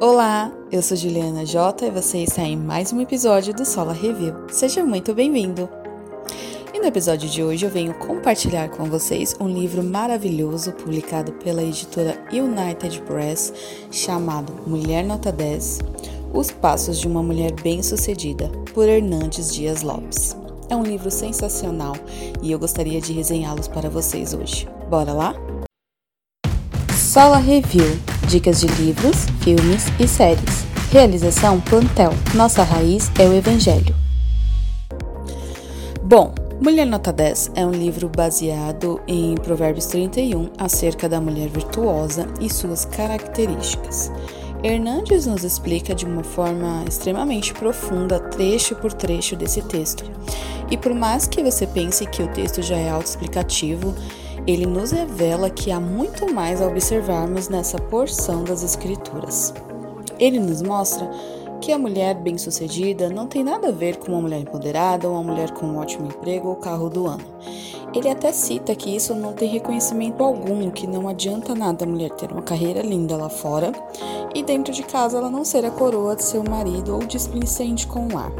Olá, eu sou Juliana J e você está em mais um episódio do Sola Review. Seja muito bem-vindo! E no episódio de hoje eu venho compartilhar com vocês um livro maravilhoso publicado pela editora United Press chamado Mulher Nota 10 Os Passos de uma Mulher Bem-Sucedida, por Hernandes Dias Lopes. É um livro sensacional e eu gostaria de resenhá-los para vocês hoje. Bora lá? Sola Review Dicas de livros, filmes e séries. Realização Plantel. Nossa raiz é o Evangelho. Bom, Mulher Nota 10 é um livro baseado em Provérbios 31 acerca da mulher virtuosa e suas características. Hernandes nos explica de uma forma extremamente profunda, trecho por trecho desse texto. E por mais que você pense que o texto já é autoexplicativo, ele nos revela que há muito mais a observarmos nessa porção das Escrituras. Ele nos mostra que a mulher bem-sucedida não tem nada a ver com uma mulher empoderada ou uma mulher com um ótimo emprego ou carro do ano. Ele até cita que isso não tem reconhecimento algum, que não adianta nada a mulher ter uma carreira linda lá fora e dentro de casa ela não ser a coroa de seu marido ou displicente com o lar.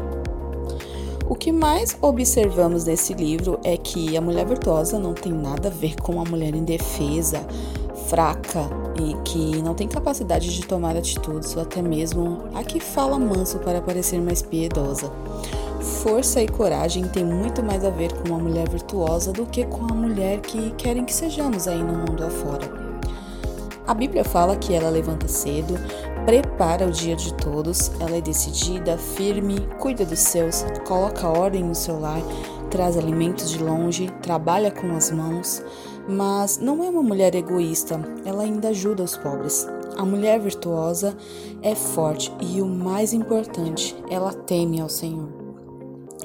O que mais observamos nesse livro é que a mulher virtuosa não tem nada a ver com uma mulher indefesa, fraca e que não tem capacidade de tomar atitudes ou até mesmo a que fala manso para parecer mais piedosa. Força e coragem tem muito mais a ver com uma mulher virtuosa do que com a mulher que querem que sejamos aí no mundo afora. A Bíblia fala que ela levanta cedo, prepara o dia de todos, ela é decidida, firme, cuida dos seus, coloca ordem no seu lar, traz alimentos de longe, trabalha com as mãos, mas não é uma mulher egoísta, ela ainda ajuda os pobres. A mulher virtuosa é forte e o mais importante, ela teme ao Senhor.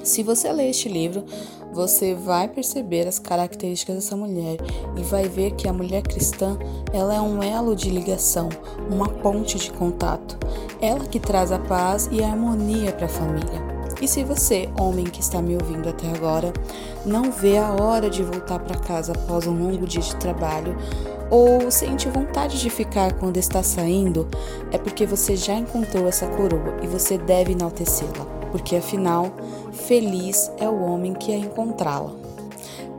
Se você ler este livro, você vai perceber as características dessa mulher e vai ver que a mulher cristã, ela é um elo de ligação, uma ponte de contato. Ela que traz a paz e a harmonia para a família. E se você, homem que está me ouvindo até agora, não vê a hora de voltar para casa após um longo dia de trabalho, ou sente vontade de ficar quando está saindo, é porque você já encontrou essa coroa e você deve enaltecê-la porque afinal, feliz é o homem que a encontrá-la.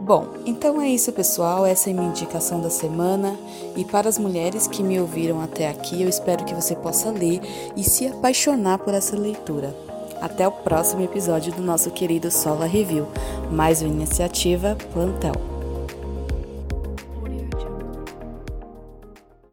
Bom, então é isso, pessoal. Essa é minha indicação da semana. E para as mulheres que me ouviram até aqui, eu espero que você possa ler e se apaixonar por essa leitura. Até o próximo episódio do nosso querido Sola Review, mais uma iniciativa Plantel.